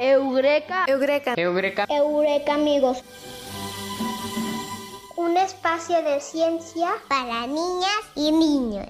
Eureka. Eureka. Eureka. Eureka amigos. Un espacio de ciencia para niñas y niños.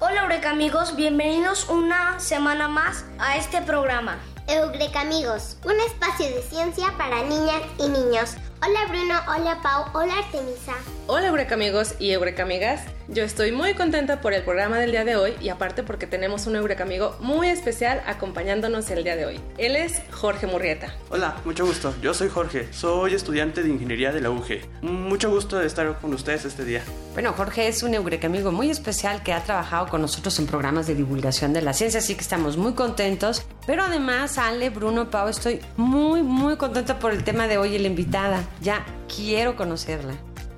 Hola Eureka amigos, bienvenidos una semana más a este programa. Eureka amigos, un espacio de ciencia para niñas y niños. Hola Bruno, hola Pau, hola Artemisa. Hola Eureka amigos y Eureka amigas. Yo estoy muy contenta por el programa del día de hoy y aparte porque tenemos un Eureka amigo muy especial acompañándonos el día de hoy. Él es Jorge Murrieta. Hola, mucho gusto. Yo soy Jorge. Soy estudiante de ingeniería de la UG. Mucho gusto de estar con ustedes este día. Bueno, Jorge es un Eureka amigo muy especial que ha trabajado con nosotros en programas de divulgación de la ciencia, así que estamos muy contentos. Pero además, Ale, Bruno, Pau, estoy muy, muy contenta por el tema de hoy y la invitada. Ya quiero conocerla.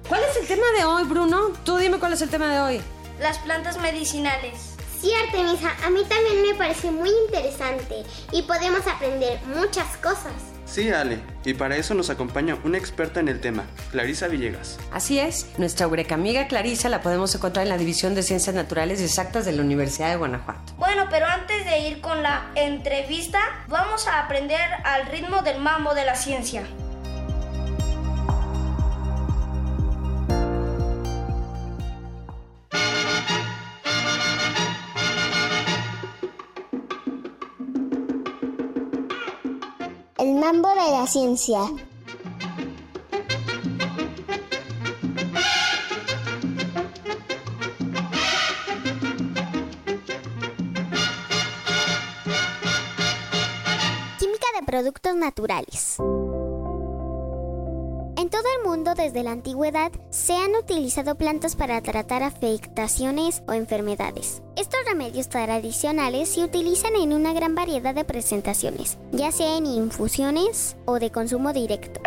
¿Cuál es el tema de hoy, Bruno? Tú dime cuál es el tema de hoy. Las plantas medicinales. Sí, Artemisa, a mí también me parece muy interesante y podemos aprender muchas cosas. Sí, Ale, y para eso nos acompaña una experta en el tema, Clarisa Villegas. Así es, nuestra Eureka amiga Clarisa la podemos encontrar en la División de Ciencias Naturales y Exactas de la Universidad de Guanajuato. Bueno, pero antes de ir con la entrevista, vamos a aprender al ritmo del mambo de la ciencia. El mambo de la ciencia. Química de productos naturales. Desde la antigüedad se han utilizado plantas para tratar afectaciones o enfermedades. Estos remedios tradicionales se utilizan en una gran variedad de presentaciones, ya sea en infusiones o de consumo directo.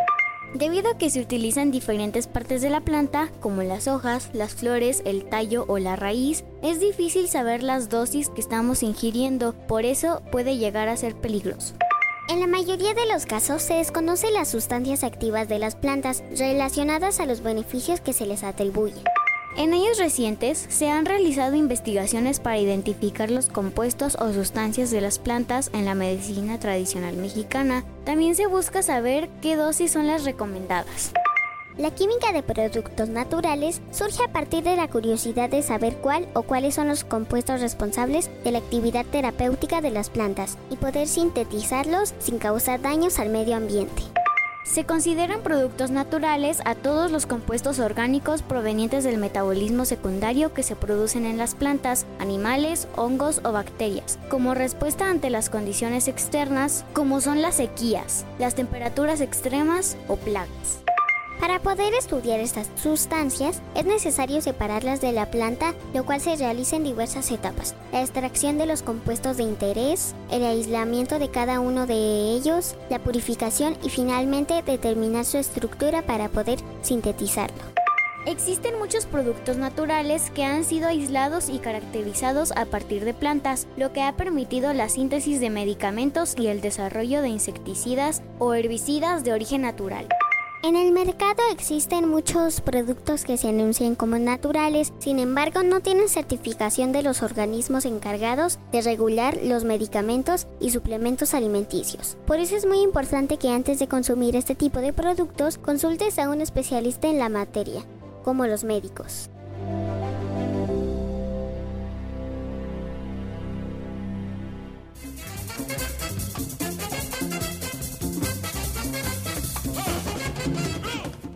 Debido a que se utilizan diferentes partes de la planta, como las hojas, las flores, el tallo o la raíz, es difícil saber las dosis que estamos ingiriendo, por eso puede llegar a ser peligroso. En la mayoría de los casos se desconocen las sustancias activas de las plantas relacionadas a los beneficios que se les atribuyen. En años recientes se han realizado investigaciones para identificar los compuestos o sustancias de las plantas en la medicina tradicional mexicana. También se busca saber qué dosis son las recomendadas. La química de productos naturales surge a partir de la curiosidad de saber cuál o cuáles son los compuestos responsables de la actividad terapéutica de las plantas y poder sintetizarlos sin causar daños al medio ambiente. Se consideran productos naturales a todos los compuestos orgánicos provenientes del metabolismo secundario que se producen en las plantas, animales, hongos o bacterias, como respuesta ante las condiciones externas como son las sequías, las temperaturas extremas o plagas. Para poder estudiar estas sustancias es necesario separarlas de la planta, lo cual se realiza en diversas etapas. La extracción de los compuestos de interés, el aislamiento de cada uno de ellos, la purificación y finalmente determinar su estructura para poder sintetizarlo. Existen muchos productos naturales que han sido aislados y caracterizados a partir de plantas, lo que ha permitido la síntesis de medicamentos y el desarrollo de insecticidas o herbicidas de origen natural. En el mercado existen muchos productos que se anuncian como naturales, sin embargo no tienen certificación de los organismos encargados de regular los medicamentos y suplementos alimenticios. Por eso es muy importante que antes de consumir este tipo de productos consultes a un especialista en la materia, como los médicos.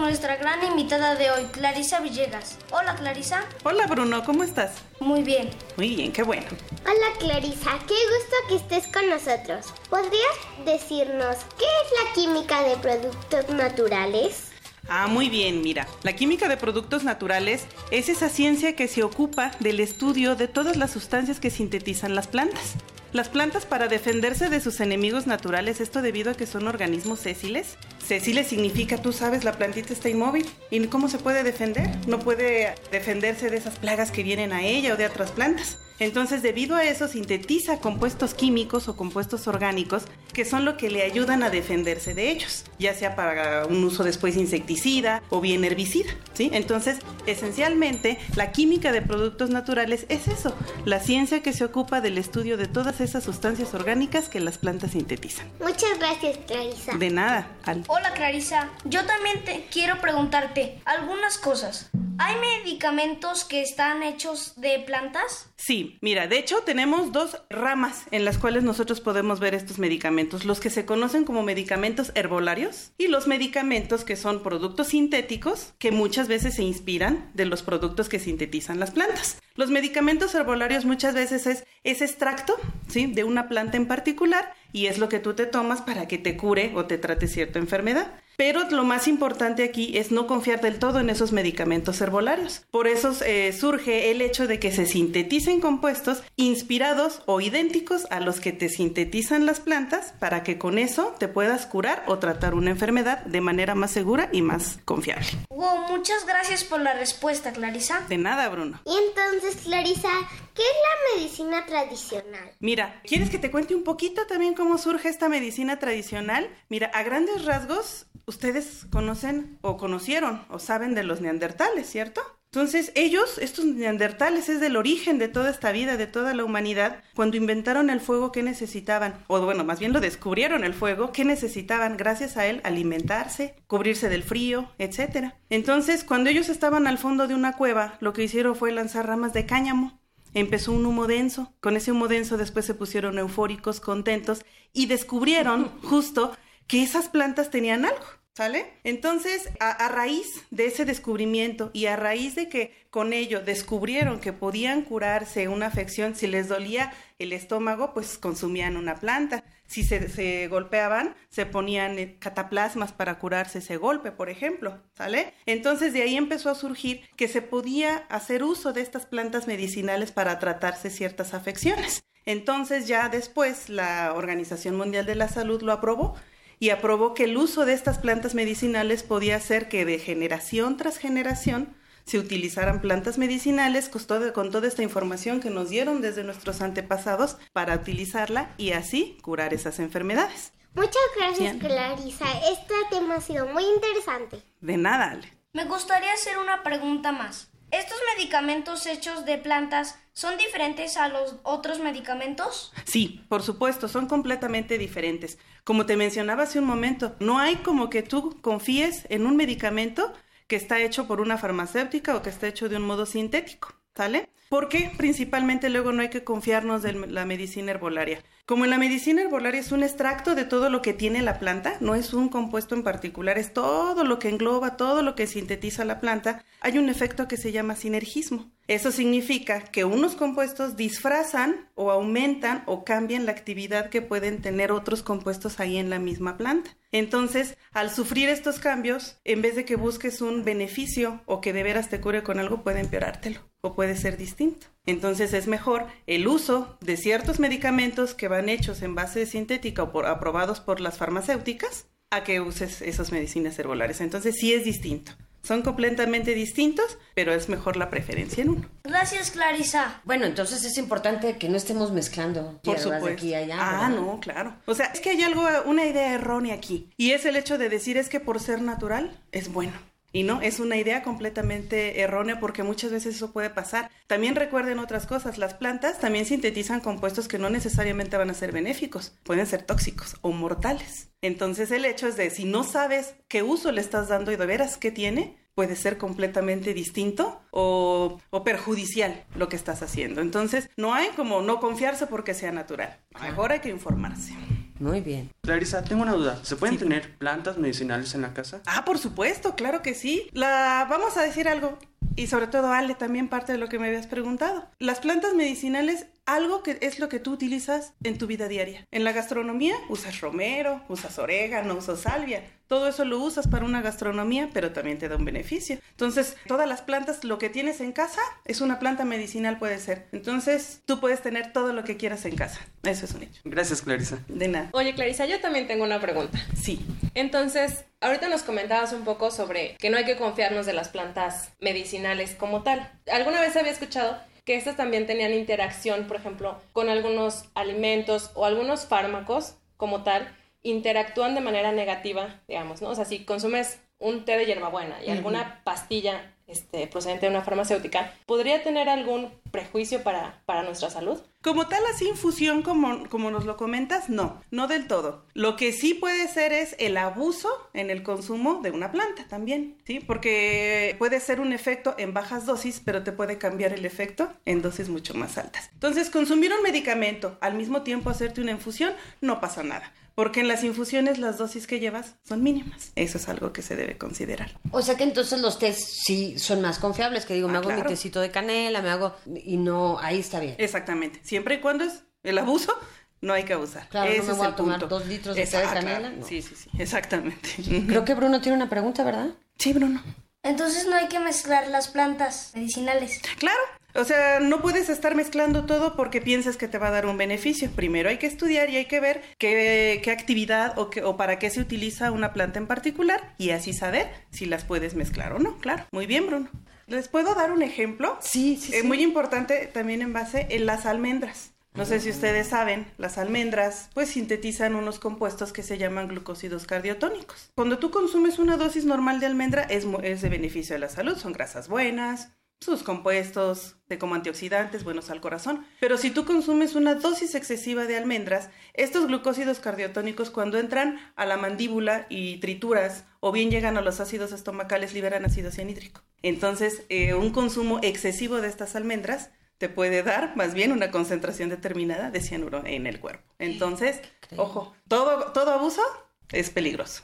Nuestra gran invitada de hoy, Clarisa Villegas. Hola Clarisa. Hola Bruno, ¿cómo estás? Muy bien. Muy bien, qué bueno. Hola Clarisa, qué gusto que estés con nosotros. ¿Podrías decirnos qué es la química de productos naturales? Ah, muy bien, mira. La química de productos naturales es esa ciencia que se ocupa del estudio de todas las sustancias que sintetizan las plantas. Las plantas para defenderse de sus enemigos naturales, esto debido a que son organismos sésiles. Sésiles significa, tú sabes, la plantita está inmóvil. ¿Y cómo se puede defender? No puede defenderse de esas plagas que vienen a ella o de otras plantas. Entonces, debido a eso, sintetiza compuestos químicos o compuestos orgánicos que son lo que le ayudan a defenderse de ellos, ya sea para un uso después insecticida o bien herbicida, ¿sí? Entonces, esencialmente, la química de productos naturales es eso, la ciencia que se ocupa del estudio de todas esas sustancias orgánicas que las plantas sintetizan. Muchas gracias, Clarisa. De nada, Al. Hola Clarisa, yo también te quiero preguntarte algunas cosas. ¿Hay medicamentos que están hechos de plantas? Sí, mira, de hecho tenemos dos ramas en las cuales nosotros podemos ver estos medicamentos, los que se conocen como medicamentos herbolarios y los medicamentos que son productos sintéticos que muchas veces se inspiran de los productos que sintetizan las plantas. Los medicamentos herbolarios muchas veces es ese extracto, ¿sí? de una planta en particular y es lo que tú te tomas para que te cure o te trate cierta enfermedad. Pero lo más importante aquí es no confiar del todo en esos medicamentos herbolarios. Por eso eh, surge el hecho de que se sinteticen compuestos inspirados o idénticos a los que te sintetizan las plantas para que con eso te puedas curar o tratar una enfermedad de manera más segura y más confiable. Wow, muchas gracias por la respuesta, Clarisa. De nada, Bruno. Y entonces, Clarisa, ¿qué es la medicina tradicional? Mira, ¿quieres que te cuente un poquito también cómo surge esta medicina tradicional? Mira, a grandes rasgos, ustedes conocen o conocieron o saben de los neandertales, ¿cierto? Entonces, ellos, estos neandertales, es del origen de toda esta vida, de toda la humanidad. Cuando inventaron el fuego, ¿qué necesitaban? O bueno, más bien lo descubrieron el fuego, ¿qué necesitaban? Gracias a él, alimentarse, cubrirse del frío, etc. Entonces, cuando ellos estaban al fondo de una cueva, lo que hicieron fue lanzar ramas de cáñamo. Empezó un humo denso. Con ese humo denso después se pusieron eufóricos, contentos y descubrieron justo que esas plantas tenían algo. ¿Sale? Entonces, a, raíz de ese descubrimiento y a raíz de que con ello descubrieron que podían curarse una afección, si les dolía el estómago, pues consumían una planta. Si se, se golpeaban, se ponían cataplasmas para curarse ese golpe, por ejemplo, ¿sale? Entonces de ahí empezó a surgir que se podía hacer uso de estas plantas medicinales para tratarse ciertas afecciones. Entonces ya después la Organización Mundial de la Salud lo aprobó y aprobó que el uso de estas plantas medicinales podía hacer que de generación tras generación se utilizaran plantas medicinales con toda, con toda esta información que nos dieron desde nuestros antepasados para utilizarla y así curar esas enfermedades. Muchas gracias, Clarisa. Este tema ha sido muy interesante. De nada, Ale. Me gustaría hacer una pregunta más. ¿Estos medicamentos hechos de plantas son diferentes a los otros medicamentos? Sí, por supuesto, son completamente diferentes. Como te mencionaba hace un momento, no hay como que tú confíes en un medicamento que está hecho por una farmacéutica o que está hecho de un modo sintético, ¿sale? Porque principalmente luego no hay que confiarnos de la medicina herbolaria. Como la medicina herbolaria es un extracto de todo lo que tiene la planta, no es un compuesto en particular, es todo lo que engloba, todo lo que sintetiza la planta, hay un efecto que se llama sinergismo. Eso significa que unos compuestos disfrazan o aumentan o cambian la actividad que pueden tener otros compuestos ahí en la misma planta. Entonces, al sufrir estos cambios, en vez de que busques un beneficio o que de veras te cure con algo, puede empeorártelo o puede ser distinto. Entonces es mejor el uso de ciertos medicamentos que van hechos en base sintética o aprobados por las farmacéuticas a que uses esas medicinas herbolares. Entonces sí es distinto. Son completamente distintos, pero es mejor la preferencia en uno. Gracias, Clarisa. Bueno, entonces es importante que no estemos mezclando Por supuesto. de aquí y allá. ah, ¿verdad? no, claro. O sea, es que hay algo, una idea errónea aquí. Y es el hecho de decir es que por ser natural es bueno. Y no, es una idea completamente errónea porque muchas veces eso puede pasar. También recuerden otras cosas, las plantas también sintetizan compuestos que no necesariamente van a ser benéficos, pueden ser tóxicos o mortales. Entonces el hecho es de si no sabes qué uso le estás dando y de veras qué tiene, puede ser completamente distinto o, o, perjudicial lo que estás haciendo. Entonces no hay como no confiarse porque sea natural. Mejor hay que informarse. Muy bien. Clarisa, tengo una duda. ¿Se pueden tener plantas medicinales en la casa? Ah, por supuesto, claro que sí. La vamos a decir algo y sobre todo Ale también parte de lo que me habías preguntado. Las plantas medicinales algo que es lo que tú utilizas en tu vida diaria. En la gastronomía usas romero, usas orégano, usas salvia. Todo eso lo usas para una gastronomía, pero también te da un beneficio. Entonces, todas las plantas, lo que tienes en casa es una planta medicinal puede ser. Entonces, tú puedes tener todo lo que quieras en casa. Eso es un hecho. Gracias, Clarisa. De nada. Oye, Clarisa, yo también tengo una pregunta. Sí. Entonces, ahorita nos comentabas un poco sobre que no hay que confiarnos de las plantas medicinales como tal. ¿Alguna vez había escuchado que estas también tenían interacción, por ejemplo, con algunos alimentos o algunos fármacos como tal, interactúan de manera negativa, digamos, ¿no? O sea, si consumes un té de hierbabuena y alguna pastilla este, procedente de una farmacéutica, ¿podría tener algún prejuicio para, para nuestra salud? Como tal, así infusión, como, como nos lo comentas, no, no del todo. Lo que sí puede ser es el abuso en el consumo de una planta también, ¿sí? Porque puede ser un efecto en bajas dosis, pero te puede cambiar el efecto en dosis mucho más altas. Entonces, consumir un medicamento al mismo tiempo hacerte una infusión, no pasa nada. Porque en las infusiones las dosis que llevas son mínimas. Eso es algo que se debe considerar. O sea que entonces los test sí son más confiables, que digo, me Ah, hago mi tecito de canela, me hago y no, ahí está bien. Exactamente. Siempre y cuando es el abuso, no hay que abusar. Claro, no Ese me es voy a el tomar punto. dos litros de té de Esa- ah, canela, claro. no. Sí, sí, sí. Exactamente. Creo que Bruno tiene una pregunta, ¿verdad? Sí, Bruno. Entonces no hay que mezclar las plantas medicinales. Claro. O sea, no puedes estar mezclando todo porque piensas que te va a dar un beneficio. Primero hay que estudiar y hay que ver qué, qué actividad o, qué- o para qué se utiliza una planta en particular y así saber si las puedes mezclar o no. Claro. Muy bien, Bruno. ¿Les puedo dar un ejemplo? Sí, sí, Eh, sí. muy importante también en base en las almendras. No sé si ustedes saben, las almendras pues sintetizan unos compuestos que se llaman glucósidos cardiotónicos. Cuando tú consumes una dosis normal de almendra es de beneficio a la salud, son grasas buenas, sus compuestos de como antioxidantes buenos al corazón. Pero si tú consumes una dosis excesiva de almendras, estos glucósidos cardiotónicos cuando entran a la mandíbula y trituras o bien llegan a los ácidos estomacales liberan ácido cianhídrico. Entonces, eh, un consumo excesivo de estas almendras te puede dar más bien una concentración determinada de cianuro en el cuerpo. Entonces, ojo, todo, todo abuso es peligroso.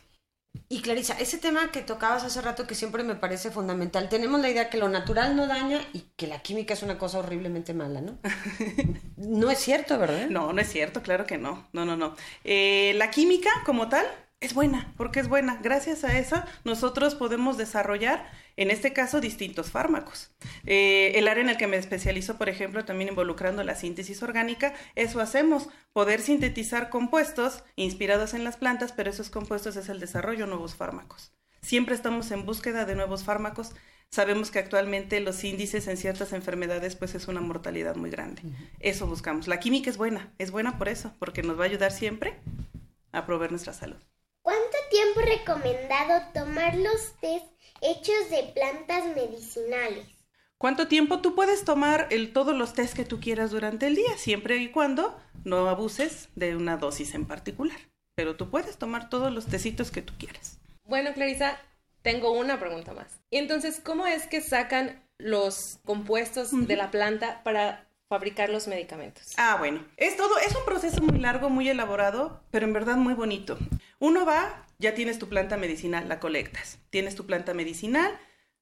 Y Clarisa, ese tema que tocabas hace rato que siempre me parece fundamental, tenemos la idea que lo natural no daña y que la química es una cosa horriblemente mala, ¿no? no es cierto, ¿verdad? No, no es cierto, claro que no. No, no, no. Eh, la química como tal es buena, porque es buena. Gracias a eso nosotros podemos desarrollar, en este caso, distintos fármacos. Eh, el área en el que me especializo, por ejemplo, también involucrando la síntesis orgánica, eso hacemos, poder sintetizar compuestos inspirados en las plantas, pero esos compuestos es el desarrollo de nuevos fármacos. Siempre estamos en búsqueda de nuevos fármacos. Sabemos que actualmente los índices en ciertas enfermedades pues es una mortalidad muy grande. Eso buscamos. La química es buena, es buena por eso, porque nos va a ayudar siempre a proveer nuestra salud. ¿Cuánto tiempo es recomendado tomar los test hechos de plantas medicinales? ¿Cuánto tiempo tú puedes tomar el, todos los test que tú quieras durante el día, siempre y cuando no abuses de una dosis en particular? Pero tú puedes tomar todos los tecitos que tú quieras. Bueno, Clarisa, tengo una pregunta más. Y entonces, ¿cómo es que sacan los compuestos de la planta para fabricar los medicamentos? Ah, bueno, es todo, es un proceso muy largo, muy elaborado, pero en verdad muy bonito. Uno va, ya tienes tu planta medicinal, la colectas. Tienes tu planta medicinal,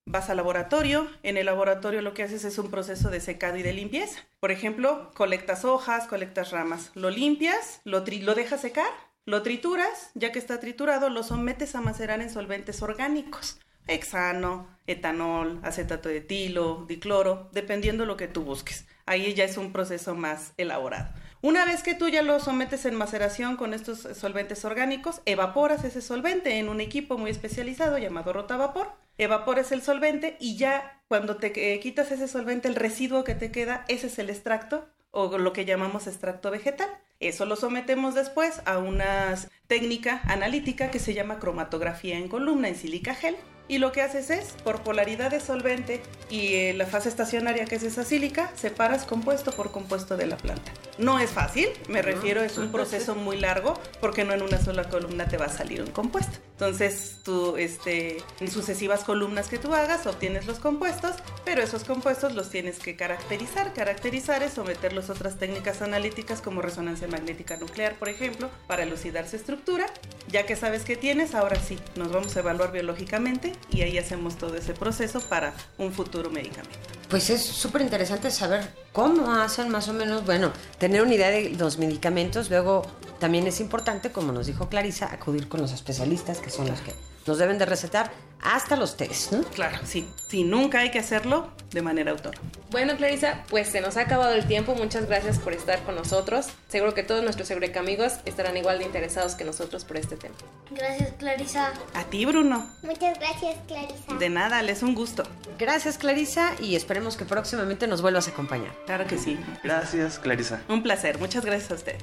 vas al laboratorio, en el laboratorio lo que haces es un proceso de secado y de limpieza. Por ejemplo, colectas hojas, colectas ramas, lo limpias, lo, dejas secar, lo trituras, ya que está triturado, lo sometes a macerar en solventes orgánicos. Hexano, etanol, acetato de etilo, dicloro, dependiendo lo que tú busques. Ahí ya es un proceso más elaborado. Una vez que tú ya lo sometes en maceración con estos solventes orgánicos, evaporas ese solvente en un equipo muy especializado llamado rotavapor. Evaporas el solvente y ya cuando te eh, quitas ese solvente, el residuo que te queda, ese es el extracto o lo que llamamos extracto vegetal. Eso lo sometemos después a una técnica analítica que se llama cromatografía en columna en silica gel. Y lo que haces es, por polaridad de solvente y eh, la fase estacionaria que es esa sílica, separas compuesto por compuesto de la planta. No es fácil, me refiero, es un proceso muy largo porque no en una sola columna te va a salir un compuesto. Entonces, tú, este, en sucesivas columnas que tú hagas, obtienes los compuestos, pero esos compuestos los tienes que caracterizar. Caracterizar es someterlos a otras técnicas analíticas como resonancia magnética nuclear, por ejemplo, para elucidar su estructura. Ya que sabes qué tienes, ahora sí, nos vamos a evaluar biológicamente y ahí hacemos todo ese proceso para un futuro medicamento. Pues es súper interesante saber cómo hacen más o menos, bueno, tener una idea de los medicamentos, luego también es importante, como nos dijo Clarisa, acudir con los especialistas, que son los que nos deben de recetar hasta los test, ¿no? Claro, sí. Sí, nunca hay que hacerlo de manera autónoma. Bueno, Clarisa, pues se nos ha acabado el tiempo. Muchas gracias por estar con nosotros. Seguro que todos nuestros Eureka amigos estarán igual de interesados que nosotros por este tema. Gracias, Clarisa. A ti, Bruno. Muchas gracias, Clarisa. De nada, les un gusto. Gracias, Clarisa, y esperemos que próximamente nos vuelvas a acompañar. Claro que sí. Gracias, Clarisa. Un placer. Muchas gracias a ustedes.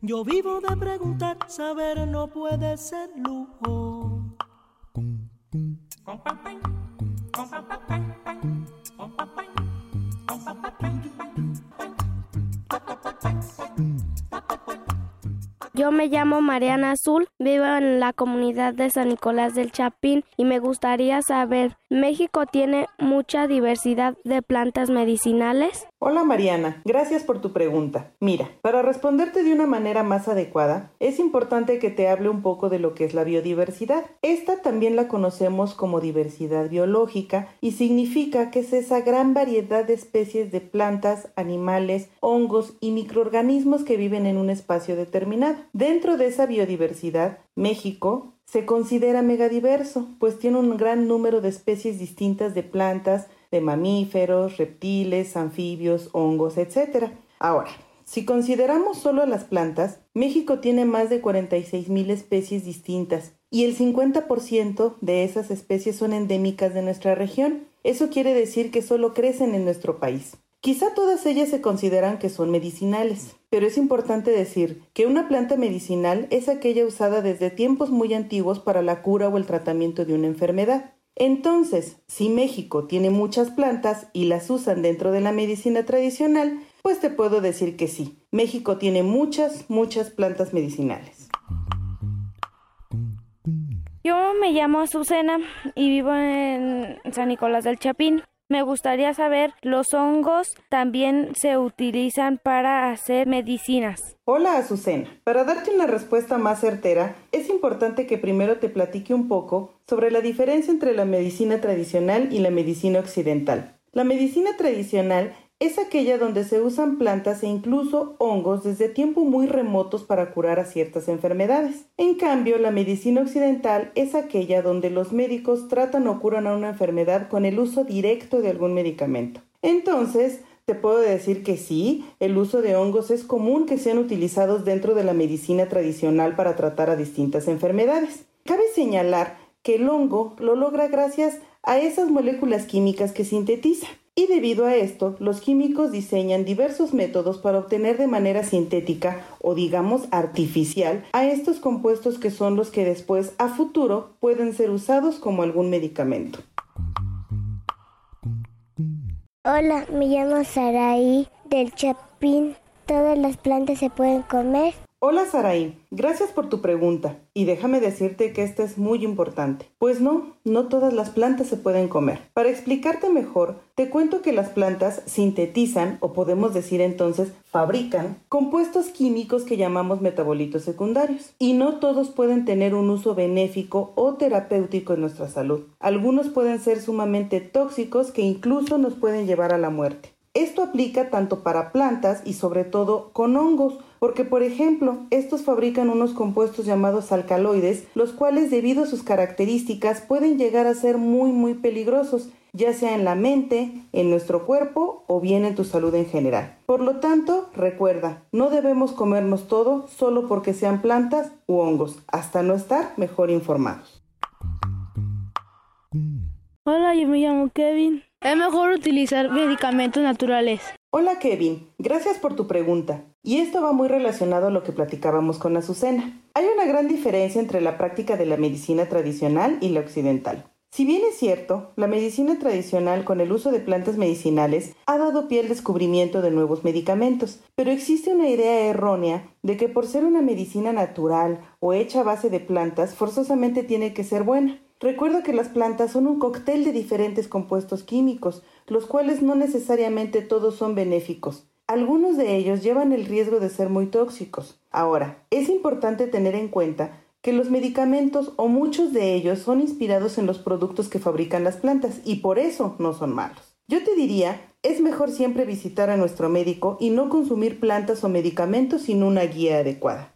Yo vivo de preguntar, saber no puede ser lujo. Yo me llamo Mariana Azul, vivo en la comunidad de San Nicolás del Chapín y me gustaría saber, ¿México tiene mucha diversidad de plantas medicinales? Hola Mariana, gracias por tu pregunta. Mira, para responderte de una manera más adecuada, es importante que te hable un poco de lo que es la biodiversidad. Esta también la conocemos como diversidad biológica y significa que es esa gran variedad de especies de plantas, animales, hongos y microorganismos que viven en un espacio determinado. Dentro de esa biodiversidad, México se considera megadiverso, pues tiene un gran número de especies distintas de plantas, de mamíferos, reptiles, anfibios, hongos, etc. Ahora, si consideramos solo las plantas, México tiene más de 46 mil especies distintas y el 50% de esas especies son endémicas de nuestra región. Eso quiere decir que solo crecen en nuestro país. Quizá todas ellas se consideran que son medicinales, pero es importante decir que una planta medicinal es aquella usada desde tiempos muy antiguos para la cura o el tratamiento de una enfermedad. Entonces, si México tiene muchas plantas y las usan dentro de la medicina tradicional, pues te puedo decir que sí, México tiene muchas, muchas plantas medicinales. Yo me llamo Azucena y vivo en San Nicolás del Chapín. Me gustaría saber, ¿los hongos también se utilizan para hacer medicinas? Hola Azucena, para darte una respuesta más certera, es importante que primero te platique un poco sobre la diferencia entre la medicina tradicional y la medicina occidental. La medicina tradicional es aquella donde se usan plantas e incluso hongos desde tiempos muy remotos para curar a ciertas enfermedades. En cambio, la medicina occidental es aquella donde los médicos tratan o curan a una enfermedad con el uso directo de algún medicamento. Entonces, te puedo decir que sí, el uso de hongos es común que sean utilizados dentro de la medicina tradicional para tratar a distintas enfermedades. Cabe señalar que el hongo lo logra gracias a esas moléculas químicas que sintetiza. Y debido a esto, los químicos diseñan diversos métodos para obtener de manera sintética o digamos artificial a estos compuestos que son los que después a futuro pueden ser usados como algún medicamento. Hola, me llamo Saraí del Chapín. ¿Todas las plantas se pueden comer? Hola Saraí, gracias por tu pregunta y déjame decirte que esta es muy importante. Pues no, no todas las plantas se pueden comer. Para explicarte mejor, te cuento que las plantas sintetizan, o podemos decir entonces fabrican, compuestos químicos que llamamos metabolitos secundarios. Y no todos pueden tener un uso benéfico o terapéutico en nuestra salud. Algunos pueden ser sumamente tóxicos que incluso nos pueden llevar a la muerte. Esto aplica tanto para plantas y sobre todo con hongos, porque por ejemplo, estos fabrican unos compuestos llamados alcaloides, los cuales debido a sus características pueden llegar a ser muy muy peligrosos, ya sea en la mente, en nuestro cuerpo o bien en tu salud en general. Por lo tanto, recuerda, no debemos comernos todo solo porque sean plantas u hongos, hasta no estar mejor informados. Hola, yo me llamo Kevin. Es mejor utilizar medicamentos naturales. Hola Kevin, gracias por tu pregunta. Y esto va muy relacionado a lo que platicábamos con Azucena. Hay una gran diferencia entre la práctica de la medicina tradicional y la occidental. Si bien es cierto, la medicina tradicional con el uso de plantas medicinales ha dado pie al descubrimiento de nuevos medicamentos, pero existe una idea errónea de que por ser una medicina natural o hecha a base de plantas forzosamente tiene que ser buena. Recuerda que las plantas son un cóctel de diferentes compuestos químicos, los cuales no necesariamente todos son benéficos. Algunos de ellos llevan el riesgo de ser muy tóxicos. Ahora, es importante tener en cuenta que los medicamentos o muchos de ellos son inspirados en los productos que fabrican las plantas y por eso no son malos. Yo te diría, es mejor siempre visitar a nuestro médico y no consumir plantas o medicamentos sin una guía adecuada.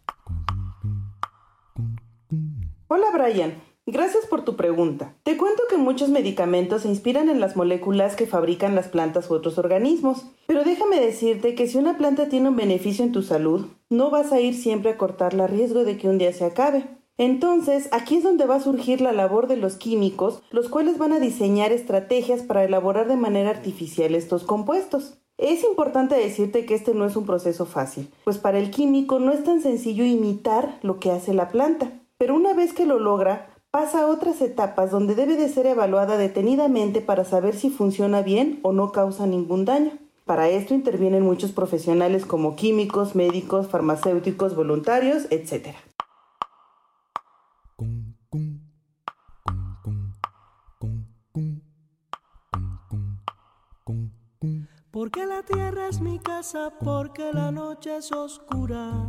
Hola Brian, Gracias por tu pregunta. Te cuento que muchos medicamentos se inspiran en las moléculas que fabrican las plantas u otros organismos, pero déjame decirte que si una planta tiene un beneficio en tu salud, no vas a ir siempre a cortarla a riesgo de que un día se acabe. Entonces, aquí es donde va a surgir la labor de los químicos, los cuales van a diseñar estrategias para elaborar de manera artificial estos compuestos. Es importante decirte que este no es un proceso fácil, pues para el químico no es tan sencillo imitar lo que hace la planta, pero una vez que lo logra, pasa a otras etapas donde debe de ser evaluada detenidamente para saber si funciona bien o no causa ningún daño. Para esto intervienen muchos profesionales como químicos, médicos, farmacéuticos, voluntarios, etc. Porque la tierra es mi casa, porque la noche es oscura.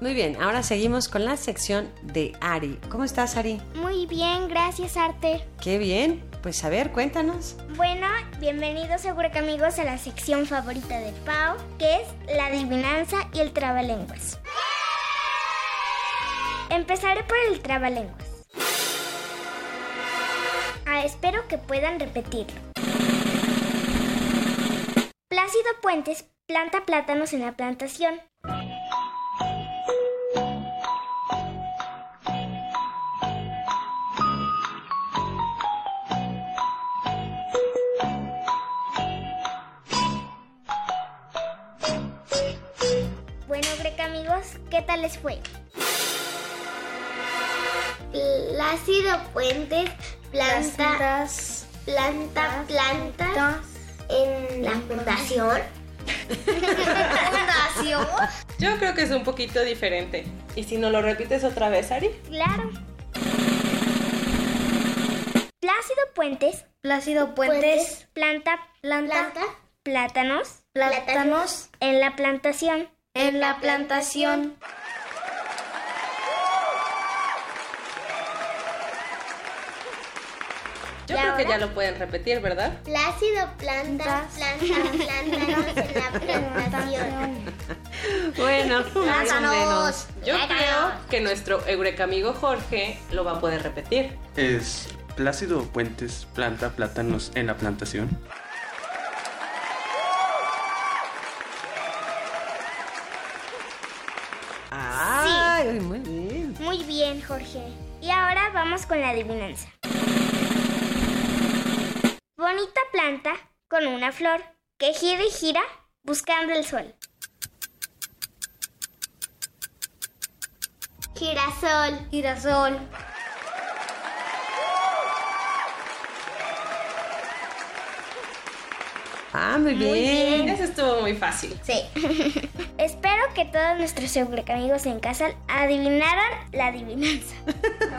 Muy bien, ahora seguimos con la sección de Ari. ¿Cómo estás, Ari? Muy bien, gracias, Arte. Qué bien. Pues a ver, cuéntanos. Bueno, bienvenidos seguro que amigos a la sección favorita de Pau, que es y el trabalenguas. Empezaré por el trabalenguas. Ah, espero que puedan repetirlo. Plácido Puentes planta plátanos en la plantación. Tal les fue? Plácido Puentes planta, planta, planta en la fundación. ¿Fundación? Yo creo que es un poquito diferente. ¿Y si no lo repites otra vez, Ari? Claro. Plácido Puentes Plácido Puentes planta, planta, planta plátanos, plátanos en la plantación. en la plantación. Yo creo que ya lo pueden repetir, ¿verdad? Plácido, plantas, plantas, plantas en la plantación. Bueno, más o menos. Yo creo que nuestro eureka amigo Jorge lo va a poder repetir. Es Plácido Puentes planta plátanos en la plantación. Ay, muy bien. Muy bien, Jorge. Y ahora vamos con la adivinanza. Bonita planta con una flor que gira y gira buscando el sol. Girasol. Girasol. Ah, muy bien. Eso estuvo muy fácil. Sí. Espero que todos nuestros amigos en casa adivinaran la adivinanza.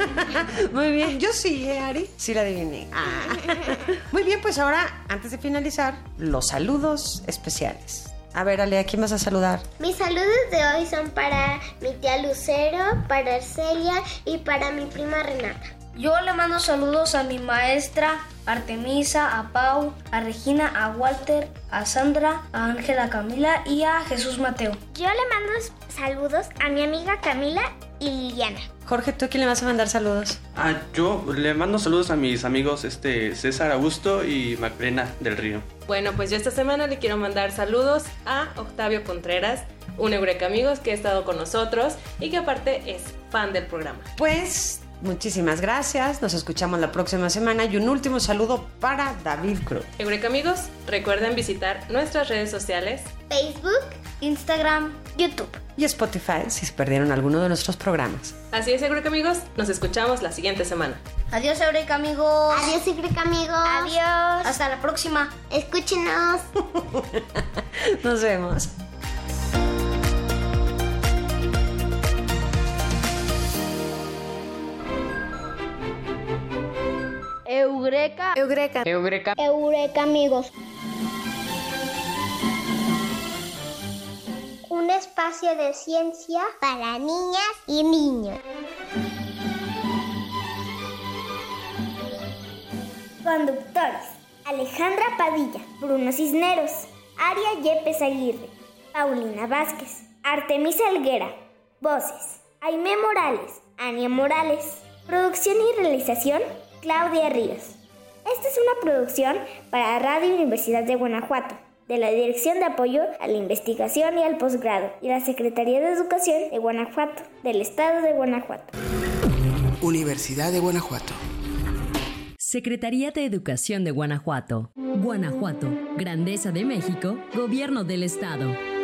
Muy bien, yo sí, ¿eh, Ari? Sí la adiviné. Ah. Muy bien, pues ahora, antes de finalizar, los saludos especiales. A ver, Ale, ¿a quién vas a saludar? Mis saludos de hoy son para mi tía Lucero, para Arcelia y para mi prima Renata. Yo le mando saludos a mi maestra Artemisa, a Pau, a Regina, a Walter, a Sandra, a Ángela Camila y a Jesús Mateo. Yo le mando saludos a mi amiga Camila y Liliana. Jorge, ¿tú a quién le vas a mandar saludos? Ah, yo le mando saludos a mis amigos este César Augusto y Macbrena del Río. Bueno, pues yo esta semana le quiero mandar saludos a Octavio Contreras, un Eureka Amigos que ha estado con nosotros y que aparte es fan del programa. Pues Muchísimas gracias, nos escuchamos la próxima semana y un último saludo para David Cruz. Eureka amigos, recuerden visitar nuestras redes sociales, Facebook, Instagram, YouTube y Spotify si se perdieron alguno de nuestros programas. Así es, Eureka amigos, nos escuchamos la siguiente semana. Adiós, Eureka amigos. Adiós, Eureka amigos. Adiós. Hasta la próxima. Escúchenos. nos vemos. Eureka. Eureka. Eureka. Eureka, amigos. Un espacio de ciencia para niñas y niños. Conductores. Alejandra Padilla, Bruno Cisneros, Aria Yepes Aguirre, Paulina Vázquez, Artemisa Alguera. Voces. Aime Morales, Ania Morales. Producción y realización, Claudia Ríos. Esta es una producción para Radio Universidad de Guanajuato, de la Dirección de Apoyo a la Investigación y al Posgrado y la Secretaría de Educación de Guanajuato, del Estado de Guanajuato. Universidad de Guanajuato. Secretaría de Educación de Guanajuato. Guanajuato, Grandeza de México, Gobierno del Estado.